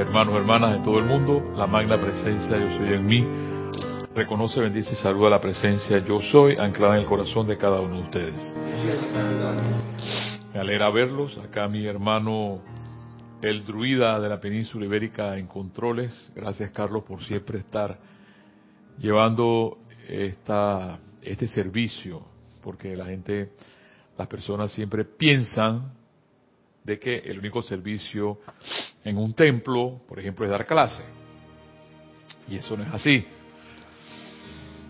hermanos, hermanas de todo el mundo, la magna presencia yo soy en mí. Reconoce, bendice y saluda la presencia yo soy anclada en el corazón de cada uno de ustedes. Me alegra verlos. Acá mi hermano, el druida de la península ibérica en controles. Gracias Carlos por siempre estar llevando esta, este servicio, porque la gente, las personas siempre piensan de que el único servicio en un templo, por ejemplo, es dar clase. Y eso no es así.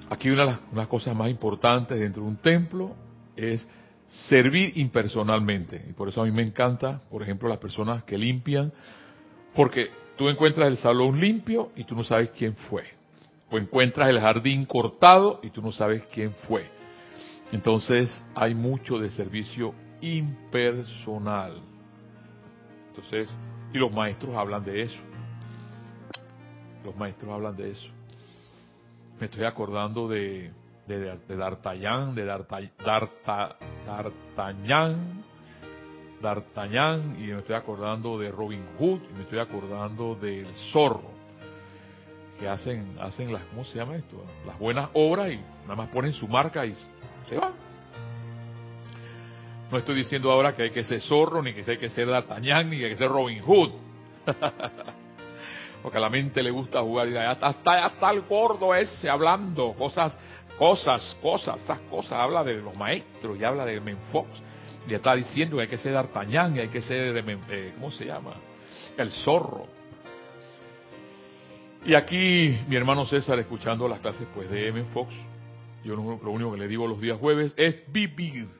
Aquí una de las, cosas más importantes dentro de un templo es servir impersonalmente. Y por eso a mí me encanta, por ejemplo, las personas que limpian, porque tú encuentras el salón limpio y tú no sabes quién fue. O encuentras el jardín cortado y tú no sabes quién fue. Entonces hay mucho de servicio impersonal. Entonces, y los maestros hablan de eso. Los maestros hablan de eso. Me estoy acordando de, de, de D'Artagnan, de D'Artagnan, D'Artagnan, y me estoy acordando de Robin Hood, y me estoy acordando del zorro, que hacen, hacen las, ¿cómo se llama esto? Las buenas obras y nada más ponen su marca y se van. No estoy diciendo ahora que hay que ser zorro, ni que hay que ser D'Artagnan, ni que hay que ser Robin Hood. Porque a la mente le gusta jugar y está, ya está el gordo ese hablando cosas, cosas, cosas, esas cosas. Habla de los maestros y habla de Menfox. Y está diciendo que hay que ser D'Artagnan y hay que ser, eh, ¿cómo se llama? El zorro. Y aquí mi hermano César escuchando las clases pues de M. Fox, yo lo único que le digo los días jueves es vivir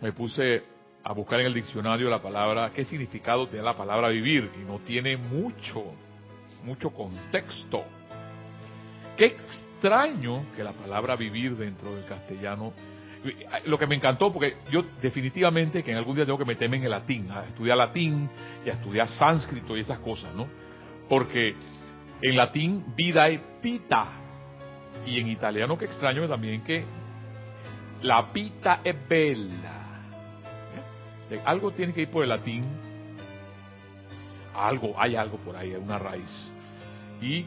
me puse a buscar en el diccionario la palabra, qué significado tiene la palabra vivir, y no tiene mucho, mucho contexto. Qué extraño que la palabra vivir dentro del castellano, lo que me encantó, porque yo definitivamente que en algún día tengo que meterme en el latín, a estudiar latín y a estudiar sánscrito y esas cosas, ¿no? Porque en latín vida es pita, y en italiano qué extraño también que la pita es bella algo tiene que ir por el latín. Algo, hay algo por ahí, una raíz. Y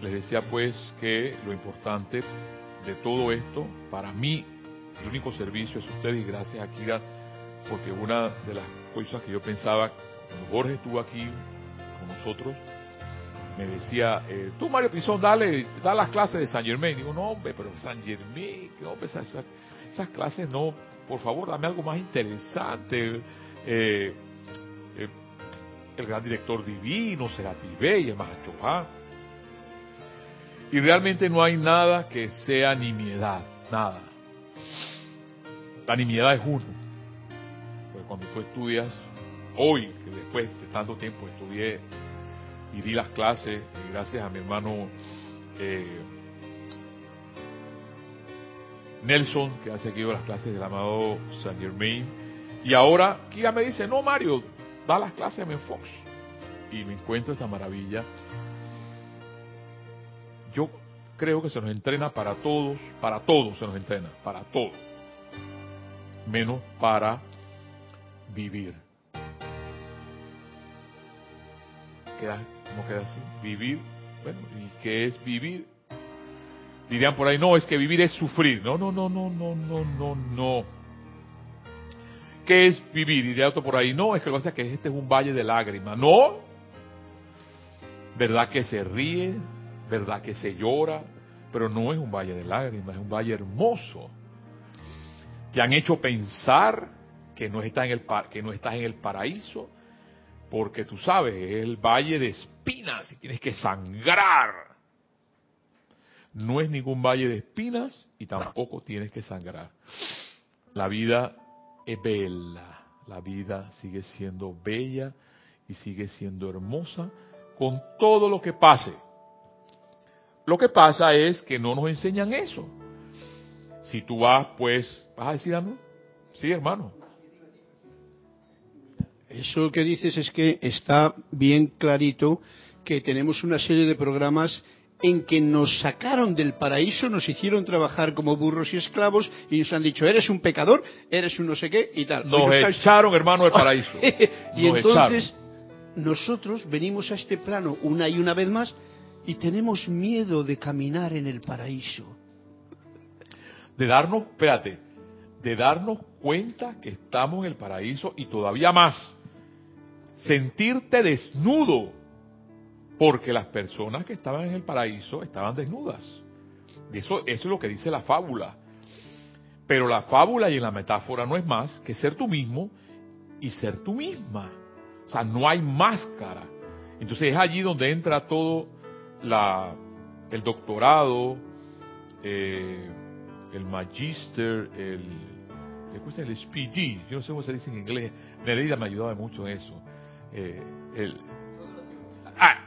les decía pues que lo importante de todo esto, para mí, el único servicio es ustedes y gracias a Kira, porque una de las cosas que yo pensaba, cuando Jorge estuvo aquí con nosotros, me decía, eh, tú Mario Pizón, dale, da las clases de San Germain. Digo, no hombre, pero San Germain, no, esas, esas clases no, por favor, dame algo más interesante. Eh, eh, el gran director divino, Serati Bey, el Mahachoha. Y realmente no hay nada que sea nimiedad, nada. La nimiedad es uno. Porque cuando tú estudias, hoy, que después de tanto tiempo estudié y di las clases, y gracias a mi hermano eh, Nelson, que hace aquí las clases del amado Saint Germain. Y ahora Kira me dice, no Mario, da las clases en Fox. Y me encuentro esta maravilla. Yo creo que se nos entrena para todos, para todos se nos entrena, para todo. Menos para vivir. Queda, queda así. Vivir, bueno, ¿y qué es vivir? Dirían por ahí, no, es que vivir es sufrir. No, no, no, no, no, no, no, no. ¿Qué es vivir? Diría otro por ahí, no, es que lo que pasa es que este es un valle de lágrimas. No. ¿Verdad que se ríe? ¿Verdad que se llora? Pero no es un valle de lágrimas, es un valle hermoso. Que han hecho pensar que no estás en el, que no estás en el paraíso, porque tú sabes, es el valle de espinas y tienes que sangrar no es ningún valle de espinas y tampoco tienes que sangrar. La vida es bella, la vida sigue siendo bella y sigue siendo hermosa con todo lo que pase. Lo que pasa es que no nos enseñan eso. Si tú vas, pues, ¿vas a decir algo? Sí, hermano. Eso que dices es que está bien clarito que tenemos una serie de programas en que nos sacaron del paraíso, nos hicieron trabajar como burros y esclavos y nos han dicho, eres un pecador, eres un no sé qué y tal. Nos echaron, hermano, del paraíso. y entonces nosotros venimos a este plano una y una vez más y tenemos miedo de caminar en el paraíso. De darnos, espérate, de darnos cuenta que estamos en el paraíso y todavía más, sentirte desnudo, porque las personas que estaban en el paraíso estaban desnudas. Eso, es lo que dice la fábula. Pero la fábula y la metáfora no es más que ser tú mismo y ser tú misma. O sea, no hay máscara. Entonces es allí donde entra todo el doctorado, eh, el magister, el, el SPD, yo no sé cómo se dice en inglés, Nereida me ayudaba mucho en eso. Eh, el, ah,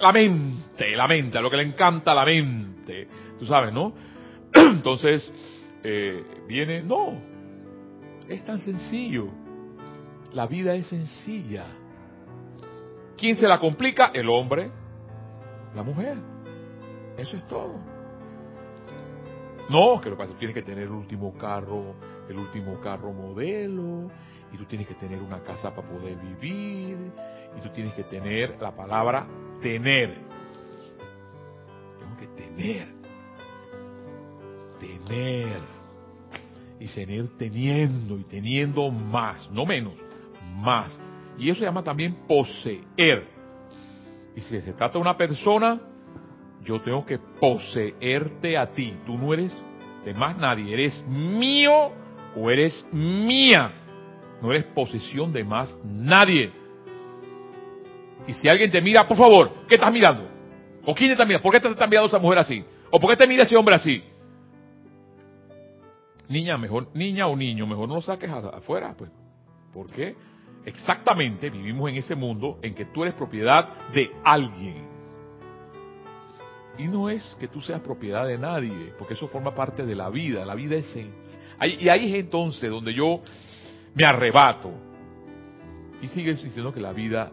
la mente, la mente, lo que le encanta la mente, tú sabes, ¿no? Entonces, eh, viene, no, es tan sencillo. La vida es sencilla. ¿Quién se la complica? El hombre, la mujer. Eso es todo. No, que lo que pasa, tienes que tener el último carro, el último carro modelo, y tú tienes que tener una casa para poder vivir, y tú tienes que tener la palabra tener. Tengo que tener. Tener. Y seguir teniendo y teniendo más, no menos, más. Y eso se llama también poseer. Y si se trata de una persona, yo tengo que poseerte a ti. Tú no eres de más nadie, eres mío o eres mía. No eres posesión de más nadie. Y si alguien te mira, por favor, ¿qué estás mirando? ¿O quién te está mirando? ¿Por qué te está mirando esa mujer así? ¿O por qué te mira ese hombre así? Niña, mejor, niña o niño, mejor no lo saques afuera, pues. ¿Por qué? Exactamente vivimos en ese mundo en que tú eres propiedad de alguien. Y no es que tú seas propiedad de nadie, porque eso forma parte de la vida, la vida es... Y ahí es entonces donde yo me arrebato. Y sigues diciendo que la vida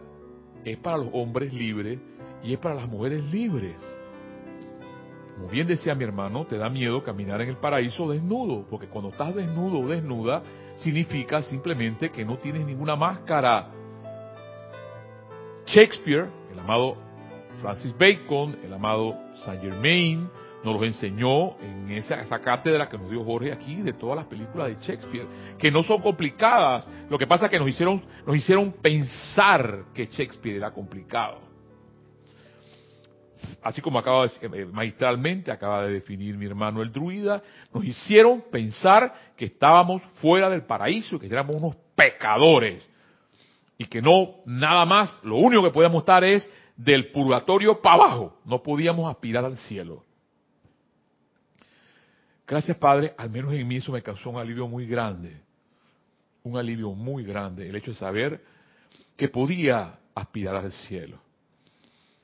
es para los hombres libres y es para las mujeres libres. Como bien decía mi hermano, te da miedo caminar en el paraíso desnudo, porque cuando estás desnudo o desnuda, significa simplemente que no tienes ninguna máscara. Shakespeare, el amado Francis Bacon, el amado Saint Germain, nos los enseñó en esa, esa, cátedra que nos dio Jorge aquí de todas las películas de Shakespeare, que no son complicadas. Lo que pasa es que nos hicieron, nos hicieron pensar que Shakespeare era complicado. Así como acaba de, eh, magistralmente acaba de definir mi hermano el druida, nos hicieron pensar que estábamos fuera del paraíso, que éramos unos pecadores y que no nada más, lo único que podíamos estar es del purgatorio para abajo, no podíamos aspirar al cielo. Gracias, Padre, al menos en mí eso me causó un alivio muy grande. Un alivio muy grande, el hecho de saber que podía aspirar al cielo.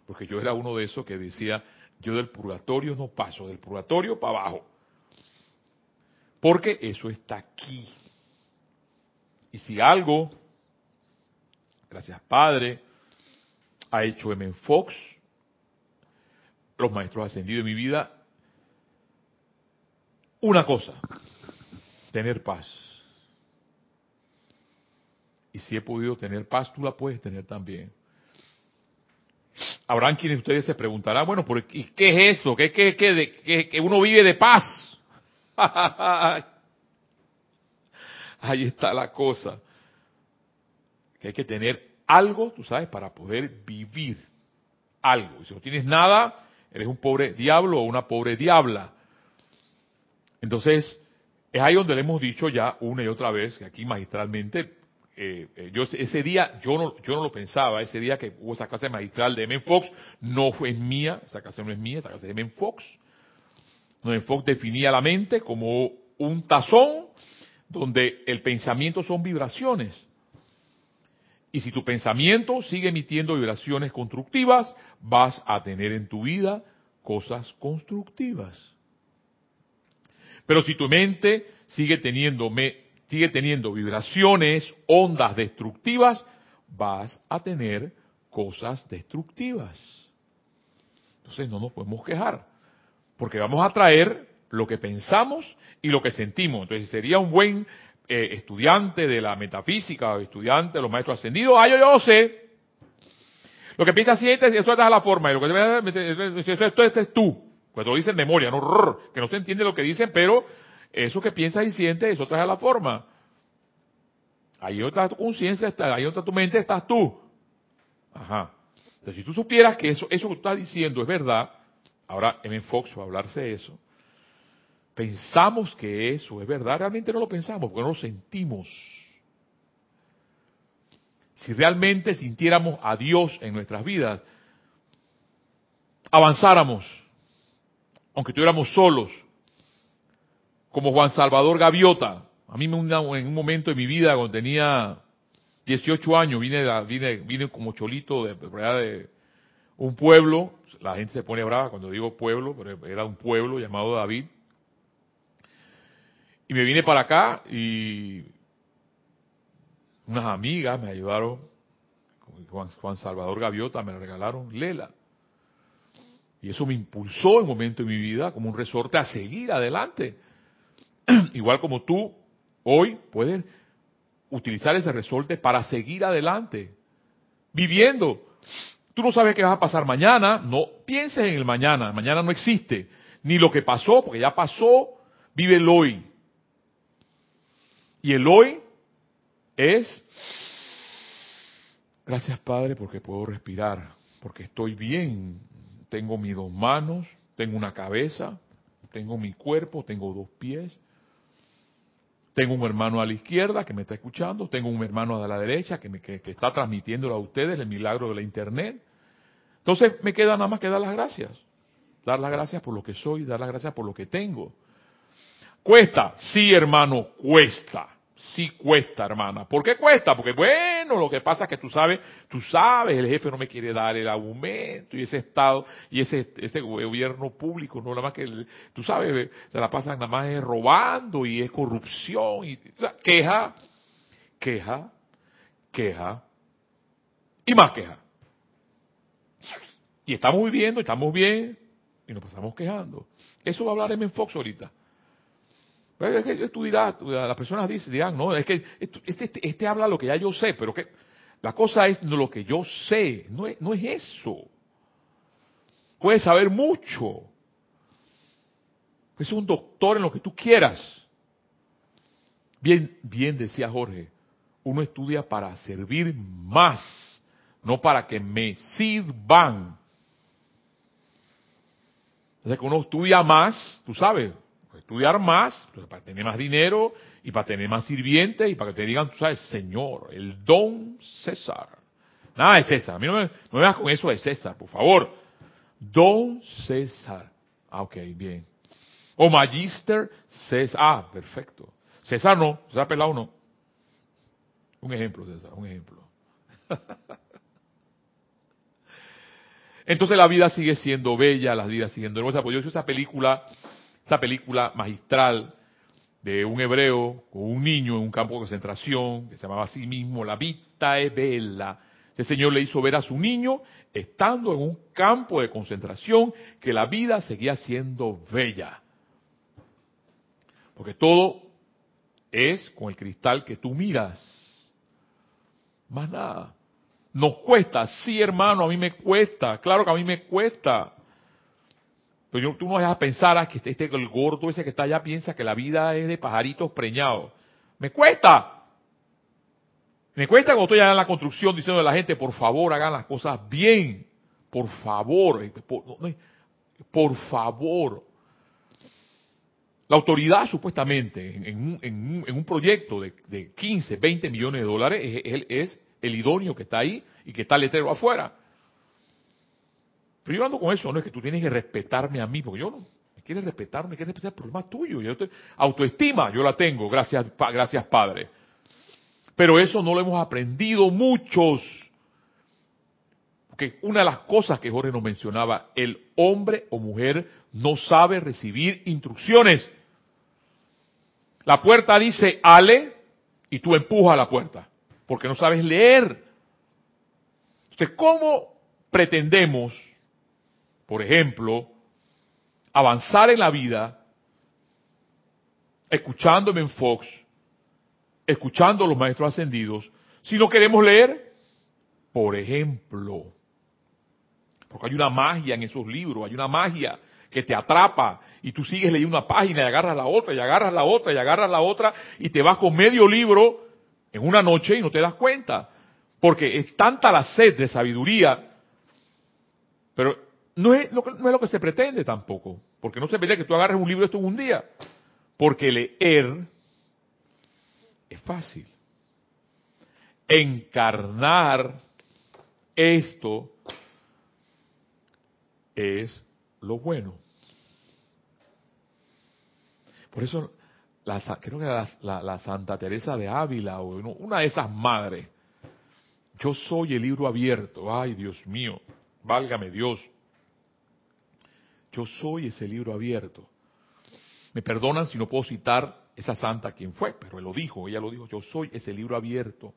Porque yo era uno de esos que decía, yo del purgatorio no paso, del purgatorio para abajo. Porque eso está aquí. Y si algo, gracias Padre, ha hecho M. Fox, los maestros ascendidos de mi vida, una cosa, tener paz. Y si he podido tener paz, tú la puedes tener también. Habrán quienes ustedes se preguntarán, bueno, ¿por qué, qué es eso? ¿Qué, qué, qué, que uno vive de paz? Ahí está la cosa. Que hay que tener algo, tú sabes, para poder vivir algo. Y si no tienes nada, eres un pobre diablo o una pobre diabla. Entonces, es ahí donde le hemos dicho ya una y otra vez, que aquí magistralmente, eh, eh, yo ese día yo no, yo no lo pensaba, ese día que hubo esa clase magistral de M. Fox, no fue mía, esa clase no es mía, esa clase de M. Fox. M. Fox definía la mente como un tazón donde el pensamiento son vibraciones. Y si tu pensamiento sigue emitiendo vibraciones constructivas, vas a tener en tu vida cosas constructivas. Pero si tu mente sigue teniendo, sigue teniendo vibraciones, ondas destructivas, vas a tener cosas destructivas. Entonces no nos podemos quejar, porque vamos a traer lo que pensamos y lo que sentimos. Entonces sería un buen eh, estudiante de la metafísica estudiante de los maestros ascendidos, ah, yo, yo sé. Lo que piensa siente, eso es la forma, y lo que esto, esto es tú. Cuando dicen memoria, no que no se entiende lo que dicen, pero eso que piensas y sientes, eso trae la forma. Ahí está tu conciencia, ahí está tu mente, estás tú. Ajá. Entonces, si tú supieras que eso, eso que tú estás diciendo es verdad, ahora en Fox va a hablarse de eso, pensamos que eso es verdad, realmente no lo pensamos, porque no lo sentimos. Si realmente sintiéramos a Dios en nuestras vidas, avanzáramos, aunque estuviéramos solos, como Juan Salvador Gaviota. A mí en un momento de mi vida, cuando tenía 18 años, vine, vine, como cholito de, de un pueblo, la gente se pone brava cuando digo pueblo, pero era un pueblo llamado David, y me vine para acá y unas amigas me ayudaron, Juan, Salvador Gaviota me la regalaron, Lela. Y eso me impulsó en un momento de mi vida como un resorte a seguir adelante. Igual como tú hoy puedes utilizar ese resorte para seguir adelante, viviendo. Tú no sabes qué vas a pasar mañana, no pienses en el mañana, mañana no existe, ni lo que pasó, porque ya pasó, vive el hoy. Y el hoy es, gracias Padre porque puedo respirar, porque estoy bien, tengo mis dos manos, tengo una cabeza, tengo mi cuerpo, tengo dos pies, tengo un hermano a la izquierda que me está escuchando, tengo un hermano a la derecha que, me, que, está transmitiéndolo a ustedes el milagro de la internet. Entonces me queda nada más que dar las gracias. Dar las gracias por lo que soy, dar las gracias por lo que tengo. Cuesta, sí hermano, cuesta sí cuesta, hermana. ¿Por qué cuesta? Porque bueno, lo que pasa es que tú sabes, tú sabes, el jefe no me quiere dar el aumento y ese estado y ese ese gobierno público, no nada más que tú sabes, se la pasan nada más robando y es corrupción y queja, queja, queja y más queja. Y estamos viviendo, estamos bien y nos pasamos quejando. Eso va a hablar en Fox ahorita. Es las personas dirán, no, es que este, este, este, habla lo que ya yo sé, pero que la cosa es lo que yo sé, no es, no es eso. Puedes saber mucho. Es un doctor en lo que tú quieras. Bien, bien decía Jorge, uno estudia para servir más, no para que me sirvan. Entonces que uno estudia más, tú sabes, estudiar más, para tener más dinero y para tener más sirvientes y para que te digan, tú sabes, Señor, el don César. Nada de César, a mí no me, no me con eso de César, por favor. Don César. Ah, ok, bien. O Magister César. Ah, perfecto. César no, César pelado no. Un ejemplo, César, un ejemplo. Entonces la vida sigue siendo bella, la vida sigue siendo hermosa. Pues yo hice esa película esta película magistral de un hebreo con un niño en un campo de concentración que se llamaba así mismo La Vita es Bella. Ese señor le hizo ver a su niño, estando en un campo de concentración, que la vida seguía siendo bella. Porque todo es con el cristal que tú miras. Más nada. Nos cuesta, sí hermano, a mí me cuesta, claro que a mí me cuesta. Pero tú no a pensar ah, que este, este, el gordo ese que está allá piensa que la vida es de pajaritos preñados. Me cuesta. Me cuesta cuando estoy allá en la construcción diciendo a la gente, por favor, hagan las cosas bien. Por favor. Eh, por, favor. La autoridad supuestamente en, un, proyecto de, 15, 20 millones de dólares es, es el idóneo que está ahí y que está el afuera. Pero yo ando con eso, no es que tú tienes que respetarme a mí, porque yo no, me quieres respetar, me quieres respetar el problema tuyo. Yo autoestima, yo la tengo, gracias, gracias Padre. Pero eso no lo hemos aprendido muchos. Porque una de las cosas que Jorge nos mencionaba, el hombre o mujer no sabe recibir instrucciones. La puerta dice ale y tú empujas la puerta, porque no sabes leer. Entonces, ¿cómo pretendemos por ejemplo, avanzar en la vida, escuchándome en Fox, escuchando a los maestros ascendidos, si no queremos leer, por ejemplo, porque hay una magia en esos libros, hay una magia que te atrapa y tú sigues leyendo una página y agarras la otra y agarras la otra y agarras la otra y te vas con medio libro en una noche y no te das cuenta. Porque es tanta la sed de sabiduría, pero no es lo que, no es lo que se pretende tampoco. Porque no se pretende que tú agarres un libro esto en un día. Porque leer es fácil. Encarnar esto es lo bueno. Por eso, la, creo que la, la, Santa Teresa de Ávila, o una de esas madres, yo soy el libro abierto, ay Dios mío, válgame Dios, yo soy ese libro abierto. Me perdonan si no puedo citar esa santa quien fue, pero él lo dijo, ella lo dijo, yo soy ese libro abierto.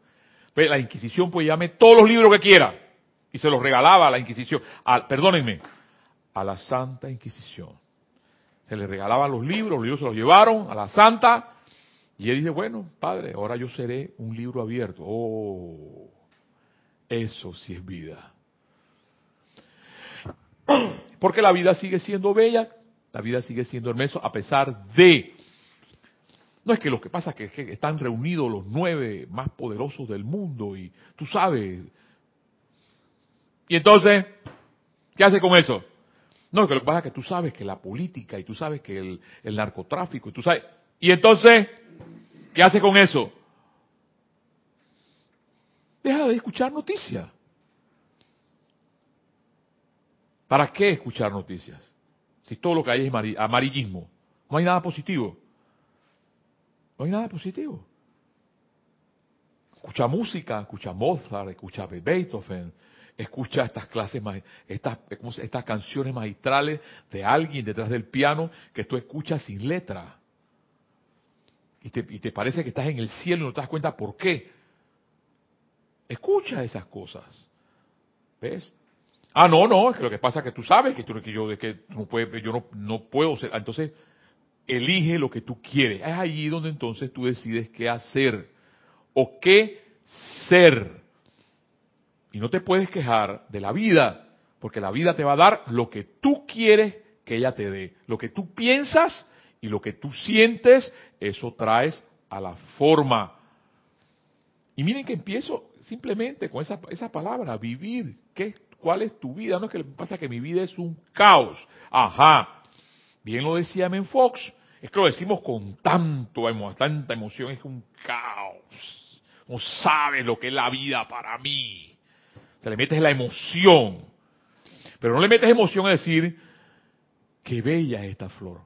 Pues la Inquisición pues llame todos los libros que quiera y se los regalaba a la Inquisición, perdónenme, a la Santa Inquisición. Se le regalaban los libros, los libros se los llevaron a la Santa y él dice, bueno, padre, ahora yo seré un libro abierto. Oh, eso sí es vida. Porque la vida sigue siendo bella, la vida sigue siendo hermosa a pesar de... No es que lo que pasa es que, están reunidos los nueve más poderosos del mundo y tú sabes. Y entonces, ¿qué hace con eso? No, es que lo que pasa es que tú sabes que la política y tú sabes que el, el narcotráfico y tú sabes... Y entonces, ¿qué hace con eso? Deja de escuchar noticias. ¿Para qué escuchar noticias? Si todo lo que hay es amarillismo. No hay nada positivo. No hay nada positivo. Escucha música, escucha Mozart, escucha Beethoven, escucha estas clases, estas, estas canciones magistrales de alguien detrás del piano que tú escuchas sin letra. Y te, y te parece que estás en el cielo y no te das cuenta por qué. Escucha esas cosas. ¿Ves? Ah, no, no, es que lo que pasa es que tú sabes que, tú, que yo, que no puede, yo no, no puedo ser. Entonces, elige lo que tú quieres. Es allí donde entonces tú decides qué hacer o qué ser. Y no te puedes quejar de la vida, porque la vida te va a dar lo que tú quieres que ella te dé. Lo que tú piensas y lo que tú sientes, eso traes a la forma. Y miren que empiezo simplemente con esa, esa palabra, vivir. ¿Qué, ¿Cuál es tu vida? No es que pasa que mi vida es un caos. Ajá. Bien lo decía Men Fox. Es que lo decimos con tanto, tanta emoción, es un caos. No sabes lo que es la vida para mí. Se le metes la emoción. Pero no le metes emoción a decir, qué bella es esta flor.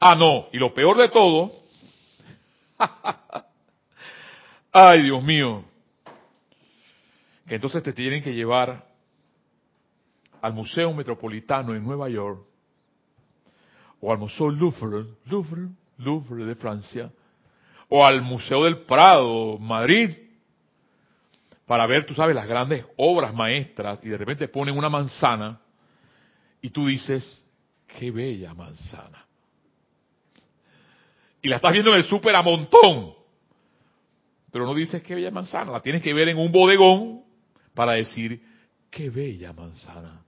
Ah, no. Y lo peor de todo, ay Dios mío, que entonces te tienen que llevar al Museo Metropolitano en Nueva York o al Museo Louvre, Louvre, Louvre de Francia, o al Museo del Prado, Madrid, para ver, tú sabes, las grandes obras maestras y de repente ponen una manzana y tú dices, qué bella manzana. Y la estás viendo en el súper a montón. Pero no dices qué bella manzana, la tienes que ver en un bodegón para decir, qué bella manzana.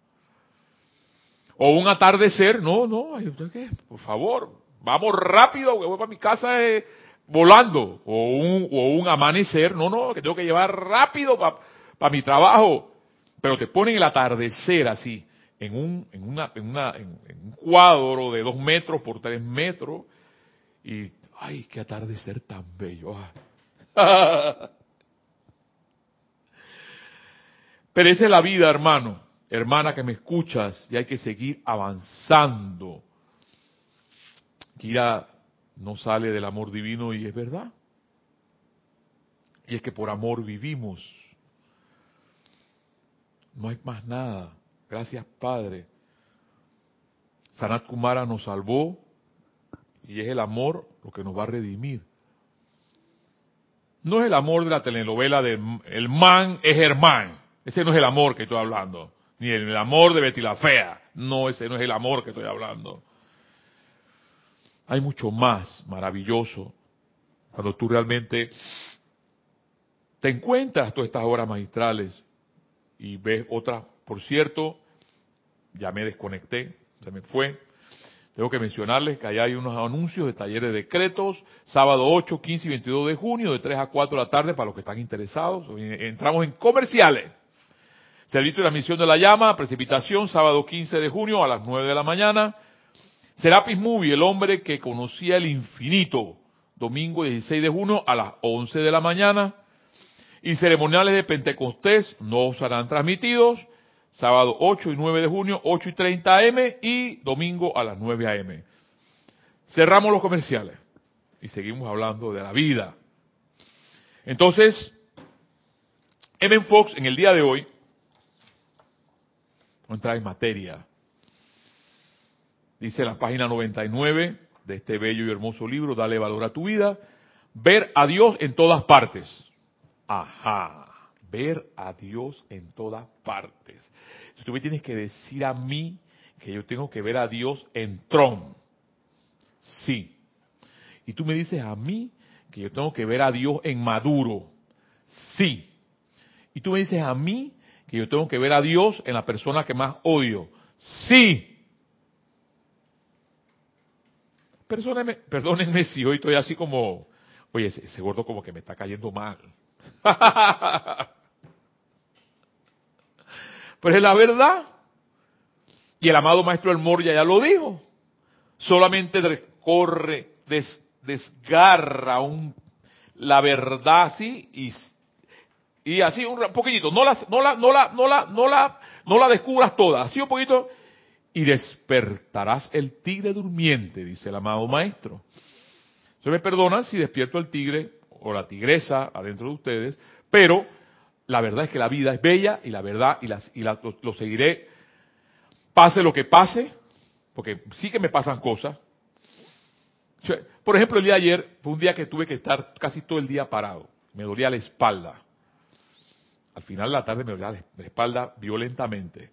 O un atardecer, no, no, ¿qué? por favor, vamos rápido, voy para mi casa eh, volando. O un, o un amanecer, no, no, que tengo que llevar rápido para mi trabajo. Pero te ponen el atardecer así, en un, en una, en una, en un cuadro de dos metros por tres metros, y, ay, qué atardecer tan bello. Pero esa es la vida, hermano, hermana que me escuchas, y hay que seguir avanzando. Kira no sale del amor divino y es verdad. Y es que por amor vivimos. No hay más nada. Gracias, Padre. Sanat Kumara nos salvó y es el amor lo que nos va a redimir. No es el amor de la telenovela de El man es Germán. Ese no es el amor que estoy hablando. Ni el amor de Betty la Fea. No, ese no es el amor que estoy hablando. Hay mucho más maravilloso Cuando tú realmente te encuentras todas estas obras magistrales y ves otras, por cierto, ya me desconecté, se me fue. Tengo que mencionarles que allá hay unos anuncios de talleres de decretos, sábado 8, 15 y 22 de junio, de 3 a 4 de la tarde, para los que están interesados. Entramos en comerciales. Servicio de transmisión de la llama, precipitación, sábado 15 de junio a las 9 de la mañana. Serapis Movie, el hombre que conocía el infinito, domingo 16 de junio a las 11 de la mañana. Y ceremoniales de Pentecostés no serán transmitidos, sábado 8 y 9 de junio, 8 y 30 am y domingo a las 9 am. Cerramos los comerciales y seguimos hablando de la vida. Entonces, M. Fox en el día de hoy no entra en materia. Dice la página 99 de este bello y hermoso libro, Dale valor a tu vida, ver a Dios en todas partes. Ajá, ver a Dios en todas partes. Si tú me tienes que decir a mí que yo tengo que ver a Dios en Tron, sí. Y tú me dices a mí que yo tengo que ver a Dios en Maduro, sí. Y tú me dices a mí que yo tengo que ver a Dios en la persona que más odio. Sí. Perdónenme, perdónenme si hoy estoy así como, oye, ese, gordo como que me está cayendo mal. Pero es la verdad. Y el amado maestro El Moria ya lo dijo. Solamente corre, desgarra un, la verdad así y y así un poquitito, no la, no la, no la, no la, no la, no la descubras toda, así un poquito, y despertarás el tigre durmiente, dice el amado maestro. Se me perdona si despierto el tigre o la tigresa adentro de ustedes, pero la verdad es que la vida es bella y la verdad y, las, y lo, lo seguiré, pase lo que pase, porque sí que me pasan cosas. Por ejemplo, el día de ayer fue un día que tuve que estar casi todo el día parado. Me dolía la espalda. Al final de la tarde me dolía la espalda violentamente.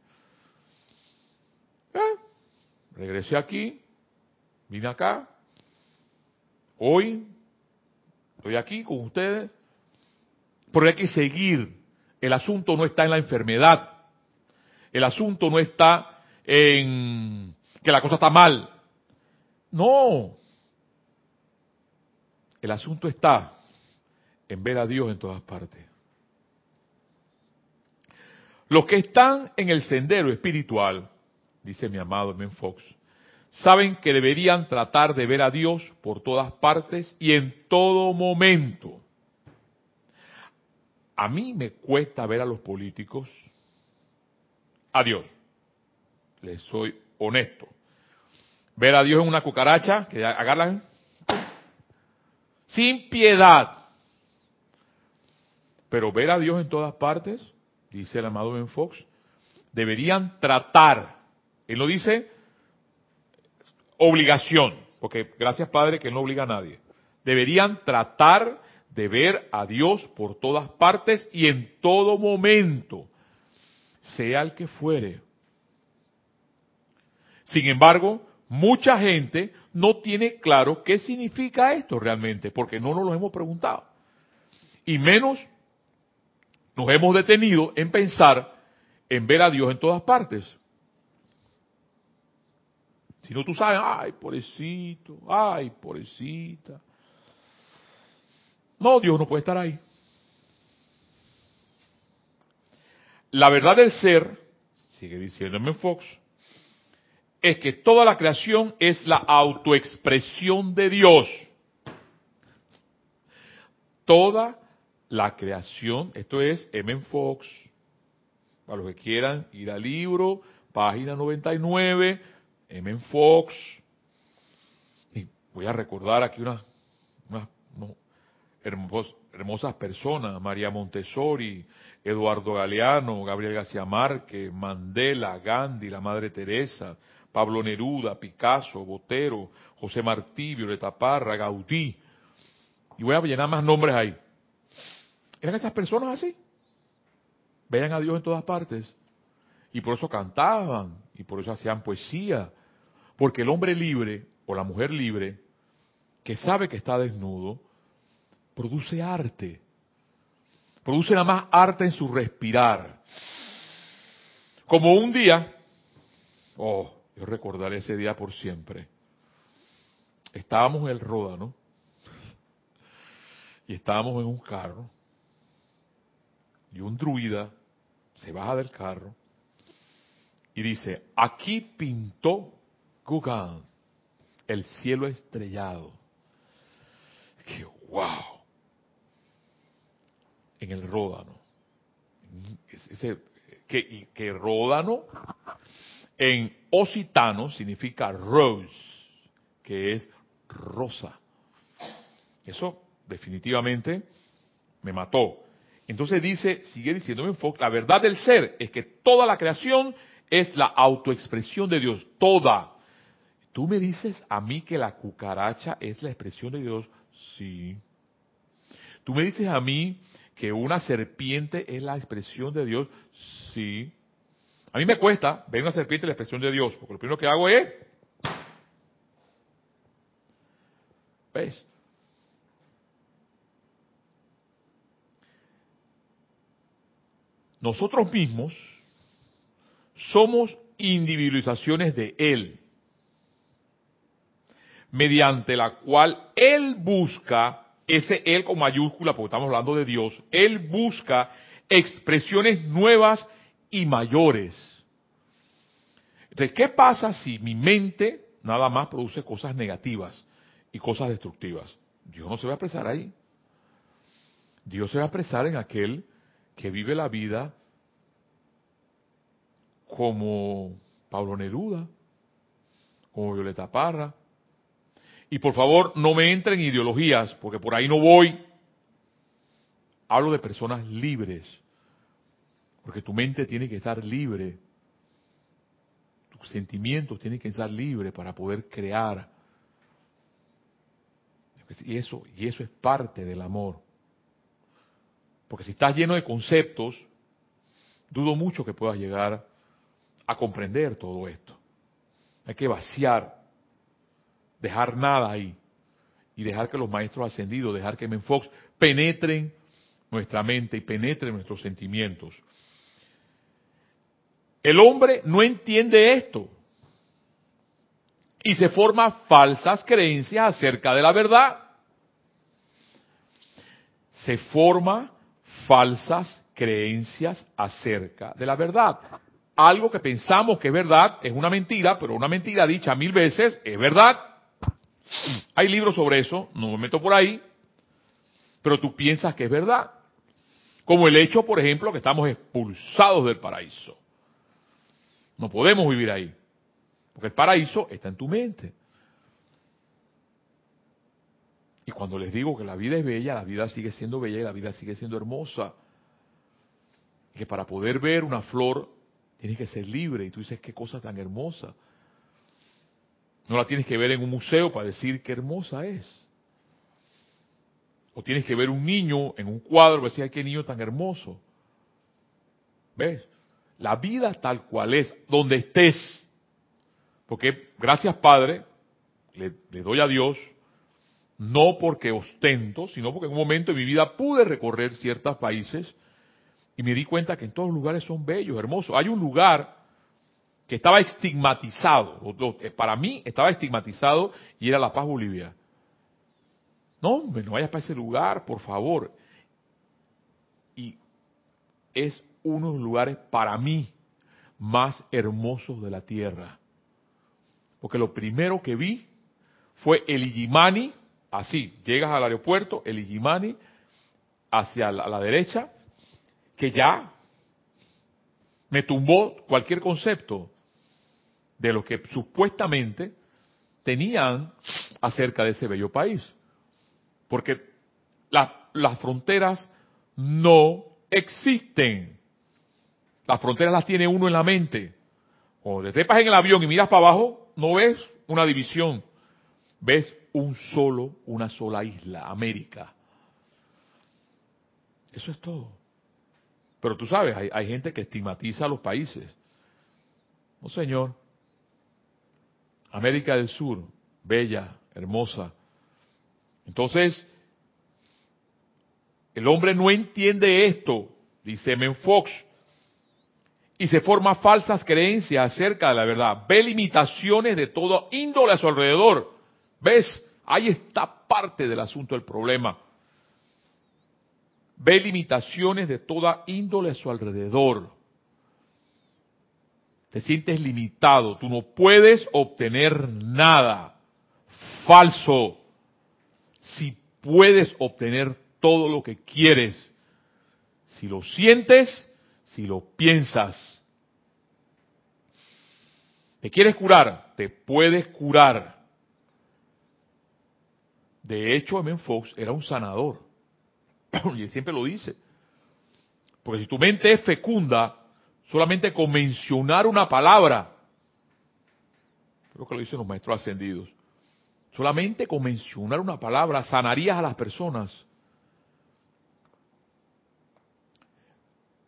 Regresé aquí, vine acá, hoy estoy aquí con ustedes, pero hay que seguir. El asunto no está en la enfermedad, el asunto no está en que la cosa está mal. No. El asunto está en ver a Dios en todas partes. Los que están en el sendero espiritual, dice mi amado Men Fox, saben que deberían tratar de ver a Dios por todas partes y en todo momento. A mí me cuesta ver a los políticos a Dios. Les soy honesto. Ver a Dios en una cucaracha que agarran sin piedad. Pero ver a Dios en todas partes, dice el amado Ben Fox, deberían tratar, él lo dice, obligación, porque gracias Padre que no obliga a nadie, deberían tratar de ver a Dios por todas partes y en todo momento, sea el que fuere. Sin embargo, mucha gente no tiene claro qué significa esto realmente, porque no nos lo hemos preguntado. Y menos nos hemos detenido en pensar en ver a Dios en todas partes. Si no tú sabes, ay, pobrecito, ay, pobrecita. No, Dios no puede estar ahí. La verdad del ser, sigue diciéndome Fox, es que toda la creación es la autoexpresión de Dios. Toda la creación, esto es M. Fox, para los que quieran ir al libro, página 99, M. Fox. Y voy a recordar aquí unas, hermosas personas, María Montessori, Eduardo Galeano, Gabriel García Márquez, Mandela, Gandhi, la Madre Teresa, Pablo Neruda, Picasso, Botero, José Martí, Violeta Parra, Gaudí. Y voy a llenar más nombres ahí. Eran esas personas así. Vean a Dios en todas partes. Y por eso cantaban, y por eso hacían poesía. Porque el hombre libre, o la mujer libre, que sabe que está desnudo, produce arte. Produce nada más arte en su respirar. Como un día, oh, yo recordaré ese día por siempre. Estábamos en el Ródano y estábamos en un carro y un druida se baja del carro y dice, aquí pintó Gauguin el cielo estrellado. Que wow. En el Ródano. Ese, que, que Ródano en ocitano significa rose, que es rosa. Eso definitivamente me mató. Entonces dice, sigue diciéndome la verdad del ser es que toda la creación es la autoexpresión de Dios, toda. Tú me dices a mí que la cucaracha es la expresión de Dios, sí. Tú me dices a mí que una serpiente es la expresión de Dios, sí. A mí me cuesta ver una serpiente la expresión de Dios, porque lo primero que hago es... ¿Ves? Nosotros mismos somos individualizaciones de Él, mediante la cual Él busca, ese Él con mayúscula, porque estamos hablando de Dios, Él busca expresiones nuevas y mayores. Entonces, ¿qué pasa si mi mente nada más produce cosas negativas y cosas destructivas? Dios no se va a expresar ahí. Dios se va a expresar en aquel que vive la vida como Pablo Neruda, como Violeta Parra. Y por favor, no me entren en ideologías, porque por ahí no voy. Hablo de personas libres, porque tu mente tiene que estar libre, tus sentimientos tienen que estar libres para poder crear. Y eso, y eso es parte del amor. Porque si estás lleno de conceptos, dudo mucho que puedas llegar a comprender todo esto. Hay que vaciar, dejar nada ahí y dejar que los maestros ascendidos, dejar que Menfox penetren nuestra mente y penetren nuestros sentimientos. El hombre no entiende esto y se forma falsas creencias acerca de la verdad. Se forma falsas creencias acerca de la verdad. Algo que pensamos que es verdad es una mentira, pero una mentira dicha mil veces es verdad. Hay libros sobre eso, no me meto por ahí, pero tú piensas que es verdad. Como el hecho, por ejemplo, que estamos expulsados del paraíso. No podemos vivir ahí. Porque el paraíso está en tu mente. Cuando les digo que la vida es bella, la vida sigue siendo bella y la vida sigue siendo hermosa. que para poder ver una flor tienes que ser libre. Y tú dices, qué cosa tan hermosa. No la tienes que ver en un museo para decir qué hermosa es. O tienes que ver un niño en un cuadro para decir, ay, qué niño tan hermoso. ¿Ves? La vida tal cual es, donde estés. Porque gracias Padre, le, doy a Dios, no porque ostento, sino porque en un momento de mi vida pude recorrer ciertos países y me di cuenta que en todos los lugares son bellos, hermosos. Hay un lugar que estaba estigmatizado, para mí estaba estigmatizado y era La Paz Bolivia. No, hombre, no vayas para ese lugar, por favor. Y es uno de los lugares para mí más hermosos de la tierra. Porque lo primero que vi fue el Ijimani, así, llegas al aeropuerto, el Ijimani, hacia la, la derecha, que ya me tumbó cualquier concepto de lo que supuestamente tenían acerca de ese bello país. Porque las fronteras no existen. Las fronteras las tiene uno en la mente. Cuando te trepas en el avión y miras para abajo, no ves una división. Ves un solo, una sola isla, América. Eso es todo. Pero tú sabes, hay, hay gente que estigmatiza a los países. No, señor. América del Sur, bella, hermosa. Entonces, El hombre no entiende esto, dice Men Fox, y se forma falsas creencias acerca de la verdad. Ve limitaciones de todo índole a su alrededor. ¿Ves? Ahí está parte del asunto del problema. Ve limitaciones de toda índole a su alrededor. Te sientes limitado, tú no puedes obtener nada. Falso. Si puedes obtener todo lo que quieres, si lo sientes, si lo piensas. ¿Te quieres curar? Te puedes curar. De hecho, M. Fox era un sanador. y él siempre lo dice. Porque si tu mente es fecunda, solamente con mencionar una palabra, creo que lo dicen los maestros ascendidos, solamente con mencionar una palabra sanarías a las personas.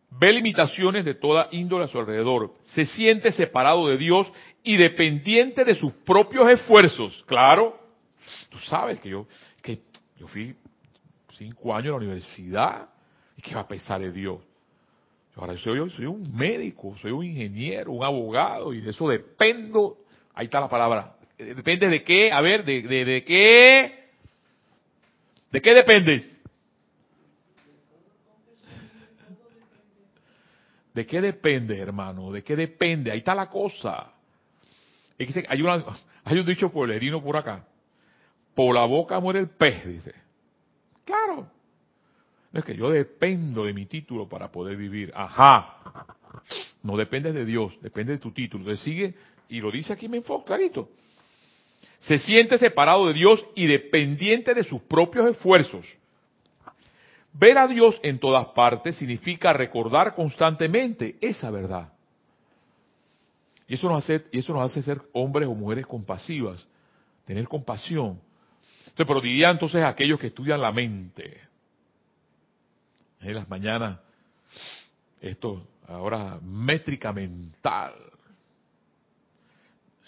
Ve limitaciones de toda índole a su alrededor. Se siente separado de Dios y dependiente de sus propios esfuerzos. Claro, tú sabes que yo, que yo fui cinco años en la universidad y que va a pesar de Dios. Ahora yo soy, un médico, soy un ingeniero, un abogado y de eso dependo. Ahí está la palabra. Depende de qué, a ver, de, de, de qué. ¿De qué dependes? ¿De qué depende, hermano? ¿De qué depende? Ahí está la cosa. Hay, una, hay un dicho pueblerino por acá. Por la boca muere el pez, dice. Claro. No es que yo dependo de mi título para poder vivir. Ajá. No depende de Dios, depende de tu título. Entonces sigue, y lo dice aquí me enfoco, clarito. Se siente separado de Dios y dependiente de sus propios esfuerzos. Ver a Dios en todas partes significa recordar constantemente esa verdad. Y eso nos hace, y eso nos hace ser hombres o mujeres compasivas, tener compasión. Entonces, pero diría entonces aquellos que estudian la mente. En las mañanas, esto ahora métrica mental.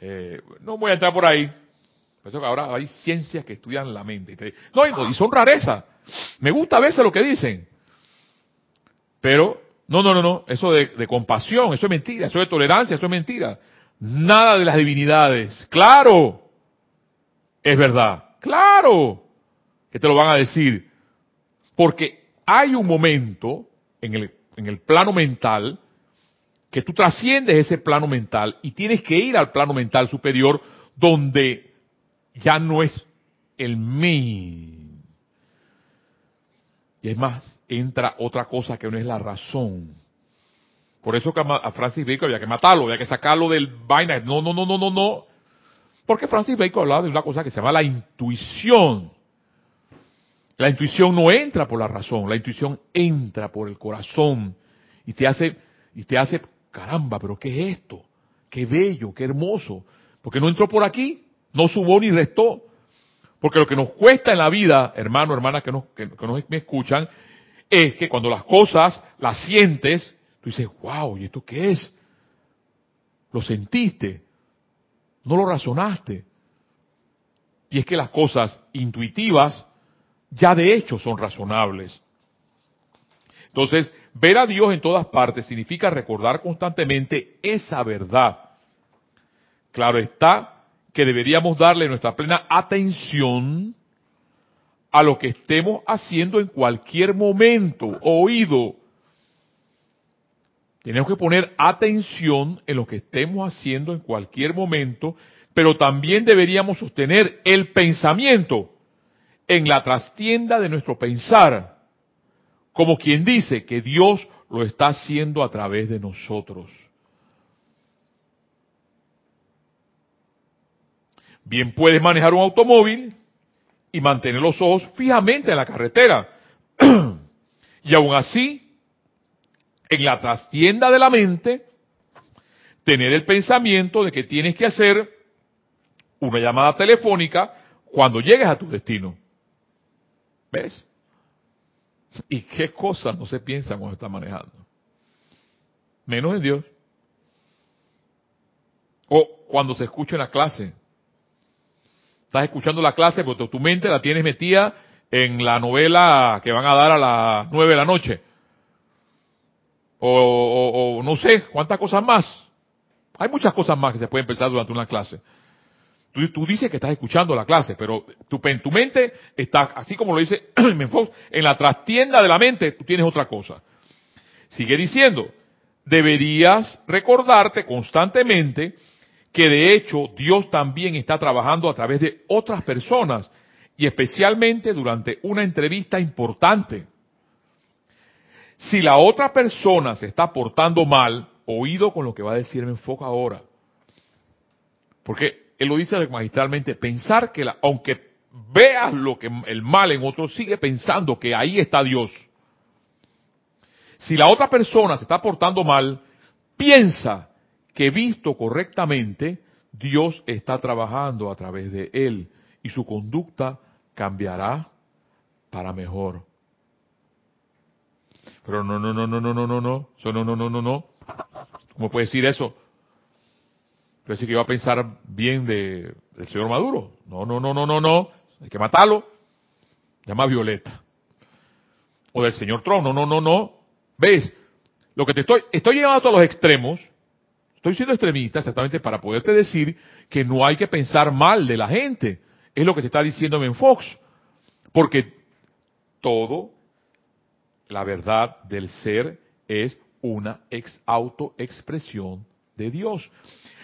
Eh, no voy a entrar por ahí. Pero ahora hay ciencias que estudian la mente. No, y son rarezas. Me gusta a veces lo que dicen. Pero, no, no, no, no. Eso de, de compasión, eso es mentira. Eso de tolerancia, eso es mentira. Nada de las divinidades. Claro. Es verdad. Claro. Que te lo van a decir. Porque hay un momento en el, en el plano mental que tú trasciendes ese plano mental y tienes que ir al plano mental superior donde ya no es el mí, y es más, entra otra cosa que no es la razón. Por eso que a Francis Bacon había que matarlo, había que sacarlo del vaina. No, no, no, no, no, no. Porque Francis Bacon hablaba de una cosa que se llama la intuición. La intuición no entra por la razón, la intuición entra por el corazón y te hace, y te hace, caramba, pero ¿qué es esto? Qué bello, qué hermoso. Porque no entró por aquí, no subió ni restó, porque lo que nos cuesta en la vida, hermano, hermana que nos, que, me escuchan, es que cuando las cosas las sientes, tú dices, wow, ¿y esto qué es? Lo sentiste, no lo razonaste. Y es que las cosas intuitivas ya de hecho son razonables. Entonces, ver a Dios en todas partes significa recordar constantemente esa verdad. Claro está que deberíamos darle nuestra plena atención a lo que estemos haciendo en cualquier momento, oído. Tenemos que poner atención en lo que estemos haciendo en cualquier momento, pero también deberíamos sostener el pensamiento en la trastienda de nuestro pensar, como quien dice que Dios lo está haciendo a través de nosotros. Bien puedes manejar un automóvil y mantener los ojos fijamente en la carretera. y aún así, en la trastienda de la mente, tener el pensamiento de que tienes que hacer una llamada telefónica cuando llegues a tu destino. ¿Ves? ¿Y qué cosas no se piensan cuando está manejando? Menos en Dios. O cuando se escucha en la clase. Estás escuchando la clase, pero tu mente la tienes metida en la novela que van a dar a las nueve de la noche. O, o, o no sé, cuántas cosas más. Hay muchas cosas más que se pueden pensar durante una clase. Tú, dices que estás escuchando la clase, pero tu, en tu mente está, así como lo dice Menfox, en la trastienda de la mente tú tienes otra cosa. Sigue diciendo, deberías recordarte constantemente que de hecho Dios también está trabajando a través de otras personas y especialmente durante una entrevista importante. Si la otra persona se está portando mal, oído con lo que va a decir Menfox ahora. Porque él lo dice magistralmente, pensar que la, aunque veas lo que el mal en otro, sigue pensando que ahí está Dios. Si la otra persona se está portando mal, piensa que visto correctamente, Dios está trabajando a través de él y su conducta cambiará para mejor. Pero no, no, no, no, no, no, no, no. Eso no, no, no, no, no. ¿Cómo puede decir eso? Puede decir que iba a pensar bien de, del señor Maduro. No, no, no, no, no, no. Hay que matarlo. Llama a Violeta. O del señor Trump. No, no, no, no. ¿Ves? Lo que te estoy, estoy llevando a todos los extremos. Estoy siendo extremista exactamente para poderte decir que no hay que pensar mal de la gente. Es lo que te está diciendo Ben Fox. Porque todo la verdad del ser es una ex autoexpresión de Dios.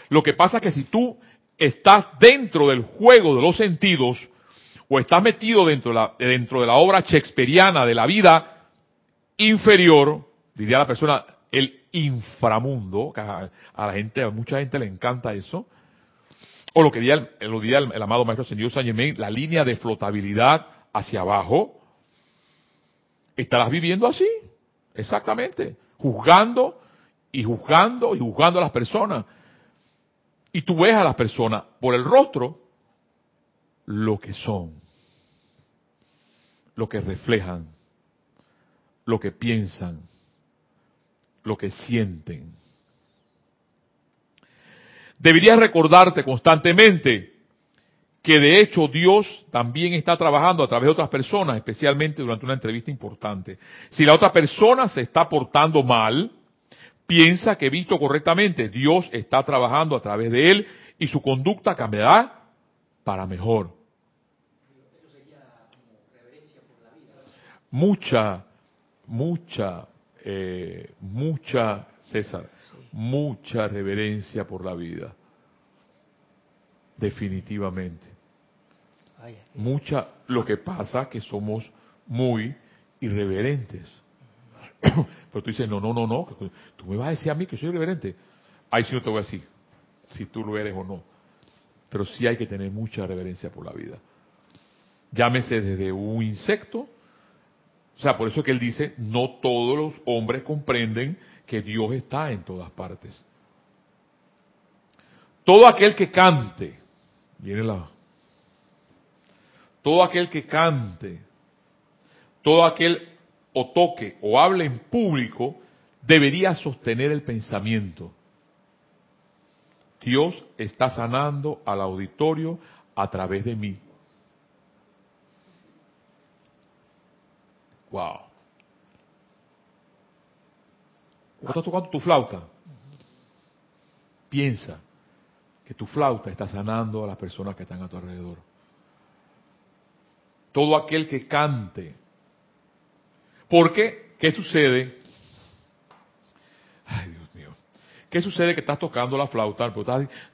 Lo que pasa es que si tú estás dentro del juego de los sentidos, o estás metido dentro de la, dentro de la obra shakespeariana de la vida inferior, diría la persona, el inframundo, que a, la gente, a mucha gente le encanta eso, o lo que diría el, lo diría el, amado maestro señor Saint Germain, la línea de flotabilidad hacia abajo, estarás viviendo así, exactamente juzgando y juzgando y juzgando a las personas. Y tú ves a las personas por el rostro lo que son, lo que reflejan, lo que piensan, lo que sienten. Deberías recordarte constantemente que de hecho Dios también está trabajando a través de otras personas, especialmente durante una entrevista importante. Si la otra persona se está portando mal, piensa que visto correctamente, Dios está trabajando a través de él y su conducta cambiará para mejor. Mucha, mucha, eh, mucha, César, mucha reverencia por la vida definitivamente. Mucha, lo que pasa que somos muy irreverentes. Pero tú dices, no, no, no, no, tú me vas a decir a mí que soy irreverente. Ahí sí no te voy a decir si tú lo eres o no. Pero sí hay que tener mucha reverencia por la vida. Llámese desde un insecto. O sea, por eso es que él dice, no todos los hombres comprenden que Dios está en todas partes. Todo aquel que cante, Viene la... Todo aquel que cante, todo aquel o toque o hable en público, debería sostener el pensamiento. Dios está sanando al auditorio a través de mí. Wow. estás tocando tu flauta, piensa, que tu flauta está sanando a las personas que están a tu alrededor. Todo aquel que cante. Porque, ¿qué sucede? Ay, Dios mío. ¿Qué sucede que estás tocando la flauta?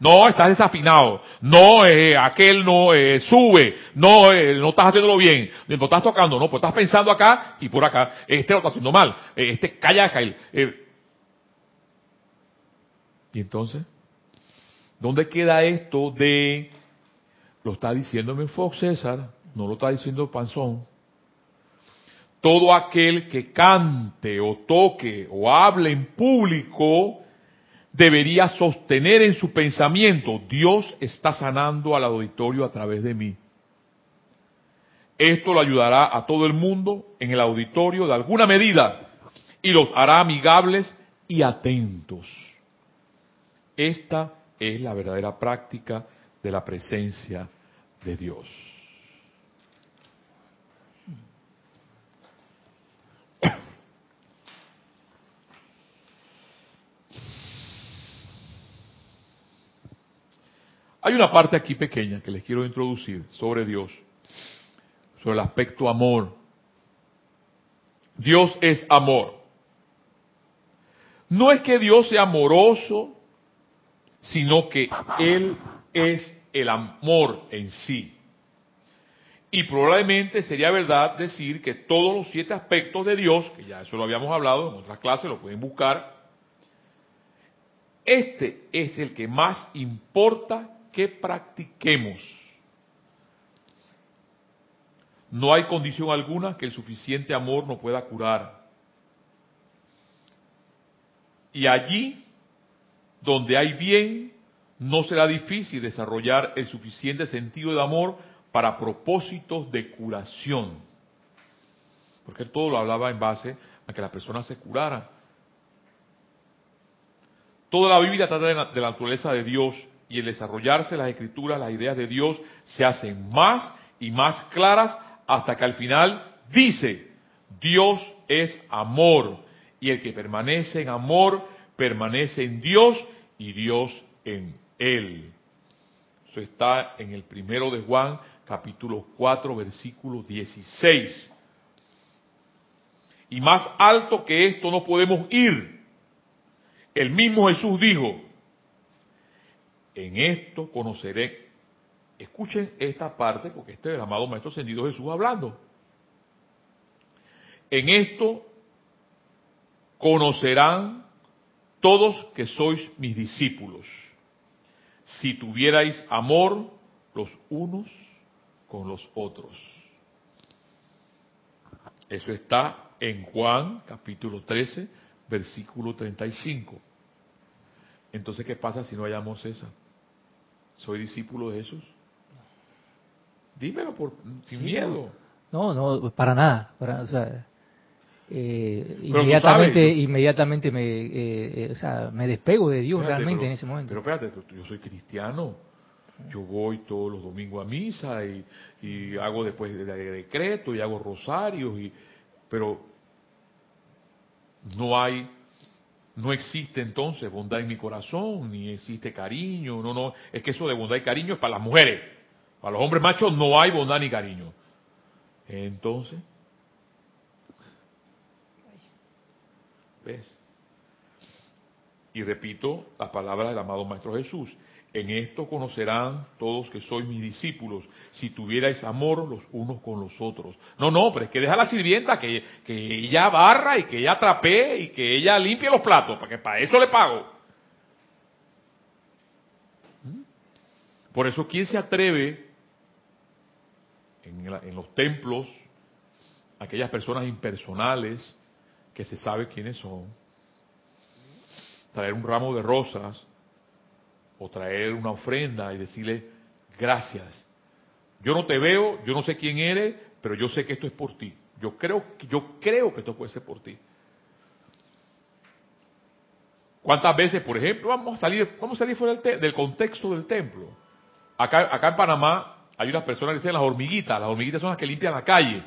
no, estás desafinado. No, eh, aquel no eh, sube. No, eh, no estás haciéndolo bien. No estás tocando, no, pues estás pensando acá y por acá. Este lo está haciendo mal. este calla acá. y entonces, ¿Dónde queda esto de, lo está diciéndome Fox César, no lo está diciendo Panzón, todo aquel que cante o toque o hable en público debería sostener en su pensamiento, Dios está sanando al auditorio a través de mí. Esto lo ayudará a todo el mundo en el auditorio de alguna medida y los hará amigables y atentos. Esta es la verdadera práctica de la presencia de Dios. Hay una parte aquí pequeña que les quiero introducir sobre Dios, sobre el aspecto amor. Dios es amor. No es que Dios sea amoroso sino que Él es el amor en sí. Y probablemente sería verdad decir que todos los siete aspectos de Dios, que ya eso lo habíamos hablado en otras clases, lo pueden buscar, este es el que más importa que practiquemos. No hay condición alguna que el suficiente amor no pueda curar. Y allí, donde hay bien, no será difícil desarrollar el suficiente sentido de amor para propósitos de curación. Porque él todo lo hablaba en base a que la persona se curara. Toda la Biblia trata de la, naturaleza de Dios y el desarrollarse las escrituras, las ideas de Dios se hacen más y más claras hasta que al final dice, Dios es amor y el que permanece en amor permanece en Dios y Dios en él. Eso está en el primero de Juan, capítulo 4, versículo 16. Y más alto que esto no podemos ir. El mismo Jesús dijo, en esto conoceré. Escuchen esta parte porque este es el amado Maestro Ascendido Jesús hablando. En esto conocerán todos que sois mis discípulos, si tuvierais amor los unos con los otros. Eso está en Juan capítulo 13, versículo 35. Entonces, ¿qué pasa si no hayamos esa? ¿Soy discípulo de Jesús? Dímelo por, sin Sí, miedo. No, no, para nada. Para, o sea, eh, inmediatamente, sabes, inmediatamente me, eh, eh, o sea, me despego de Dios Espérate, realmente pero- en ese momento. Pero espérate, pero yo soy cristiano. Yo voy todos los domingos a misa y, y hago después de, de decreto y hago rosarios y pero no hay no existe entonces bondad en mi corazón ni existe cariño, no no, es que eso de bondad y cariño es para las mujeres. Para los hombres machos no hay bondad ni cariño. Entonces Y repito las palabras del amado Maestro Jesús. En esto conocerán todos que sois mis discípulos, si tuvierais amor los unos con los otros. No, no, pero es que deja a la sirvienta que, que ella barra y que ella trapee y que ella limpie los platos, porque para eso le pago. ¿Mm? Por eso, ¿quién se atreve en, en los templos, aquellas personas impersonales, que se sabe quiénes son, traer un ramo de rosas o traer una ofrenda y decirle gracias. Yo no te veo, yo no sé quién eres, pero yo sé que esto es por ti. Yo creo, yo creo que esto puede ser por ti. ¿Cuántas veces, por ejemplo, vamos a salir, vamos a salir fuera del, del contexto del templo? Acá, acá en Panamá hay unas personas que dicen las hormiguitas. Las hormiguitas son las que limpian la calle.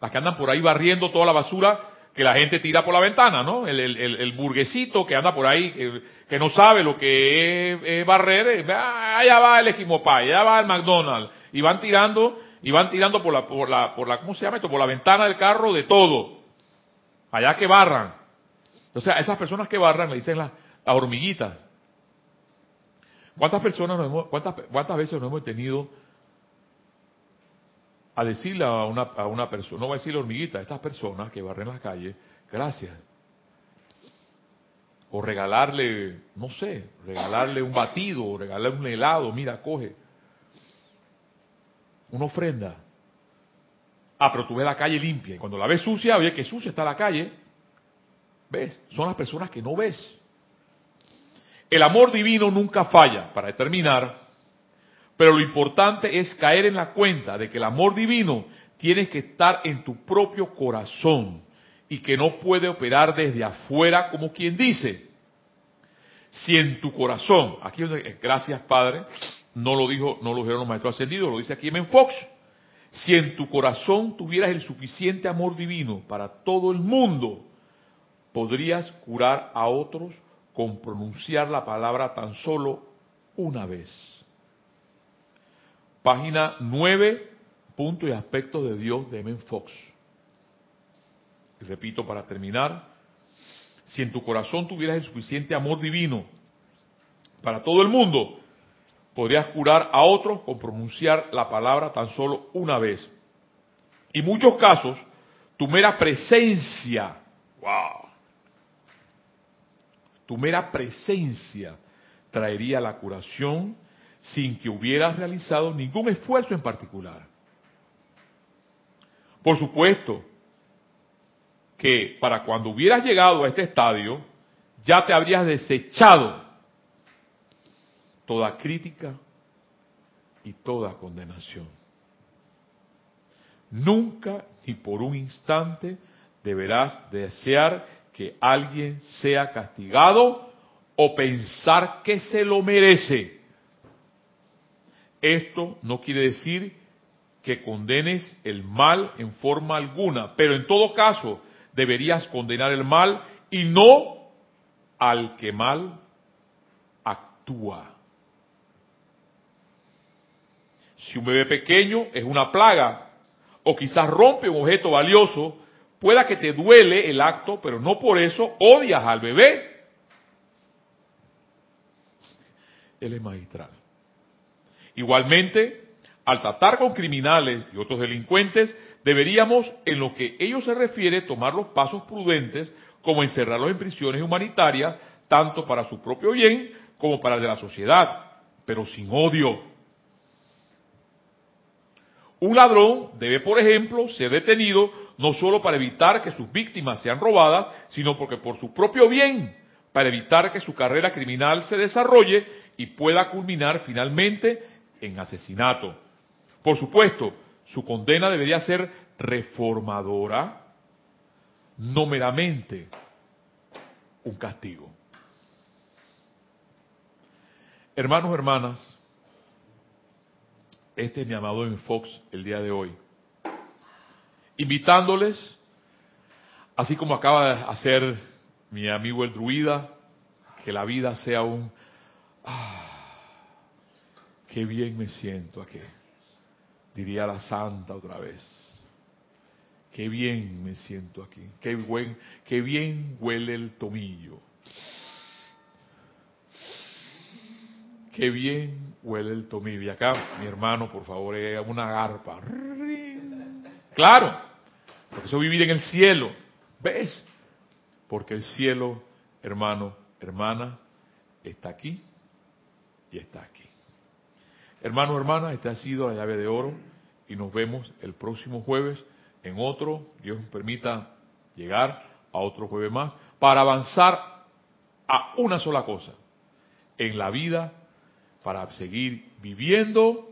Las que andan por ahí barriendo toda la basura que la gente tira por la ventana, ¿no? El, el- el- burguesito que anda por ahí, que, que no sabe lo que es, barrer, eh, ah, allá va el Esquimopay, allá va el McDonald's, y van tirando, y van tirando por la, por la, por la, ¿cómo se llama esto? Por la ventana del carro de todo. Allá que barran. O sea, esas personas que barran le dicen las, las hormiguitas. ¿Cuántas personas cuántas, cuántas veces nos hemos tenido a decirle a una, a una persona, no voy a decirle hormiguita, a estas personas que barren las calles, gracias. O regalarle, no sé, regalarle un batido, o regalarle un helado, mira, coge. Una ofrenda. Ah, pero tú ves la calle limpia. Y cuando la ves sucia, oye, que sucia está la calle. ¿Ves? Son las personas que no ves. El amor divino nunca falla. Para terminar, pero lo importante es caer en la cuenta de que el amor divino tiene que estar en tu propio corazón y que no puede operar desde afuera como quien dice. Si en tu corazón, aquí donde- gracias Padre, no lo dijo, no lo dijeron los maestros ascendidos, lo dice aquí en Fox. Si en tu corazón tuvieras el suficiente amor divino para todo el mundo, podrías curar a otros con pronunciar la palabra tan solo una vez. Página 9, puntos y aspectos de Dios de M. Fox. Repito para terminar, si en tu corazón tuvieras el suficiente amor divino para todo el mundo, podrías curar a otros con pronunciar la palabra tan solo una vez. Y muchos casos, tu mera presencia, wow, tu mera presencia traería la curación sin que hubieras realizado ningún esfuerzo en particular. Por supuesto que para cuando hubieras llegado a este estadio, ya te habrías desechado toda crítica y toda condenación. Nunca ni por un instante deberás desear que alguien sea castigado o pensar que se lo merece. Esto no quiere decir que condenes el mal en forma alguna, pero en todo caso deberías condenar el mal y no al que mal actúa. Si un bebé pequeño es una plaga o quizás rompe un objeto valioso, pueda que te duele el acto, pero no por eso odias al bebé. Él es magistral. Igualmente, al tratar con criminales y otros delincuentes, deberíamos, en lo que ellos se refiere, tomar los pasos prudentes, como encerrarlos en prisiones humanitarias, tanto para su propio bien como para el de la sociedad, pero sin odio. Un ladrón debe, por ejemplo, ser detenido no solo para evitar que sus víctimas sean robadas, sino porque por su propio bien, para evitar que su carrera criminal se desarrolle y pueda culminar finalmente en asesinato. Por supuesto, su condena debería ser reformadora, no meramente un castigo. Hermanos, hermanas, este es mi amado en Fox el día de hoy, invitándoles, así como acaba de hacer mi amigo el druida, que la vida sea un, ah, qué bien me siento aquí diría la santa otra vez. Qué bien me siento aquí, qué, buen, qué bien huele el tomillo. Qué bien huele el tomillo. Y acá, mi hermano, por favor, una garpa. Claro, porque eso vivir en el cielo. ¿Ves? Porque el cielo, hermano, hermana, está aquí y está aquí. Hermanos, hermanas, esta ha sido la llave de oro y nos vemos el próximo jueves en otro, Dios permita llegar a otro jueves más, para avanzar a una sola cosa, en la vida, para seguir viviendo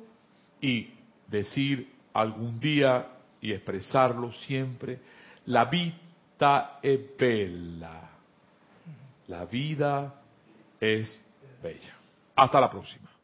y decir algún día y expresarlo siempre, la vida es bella, la vida es bella. Hasta la próxima.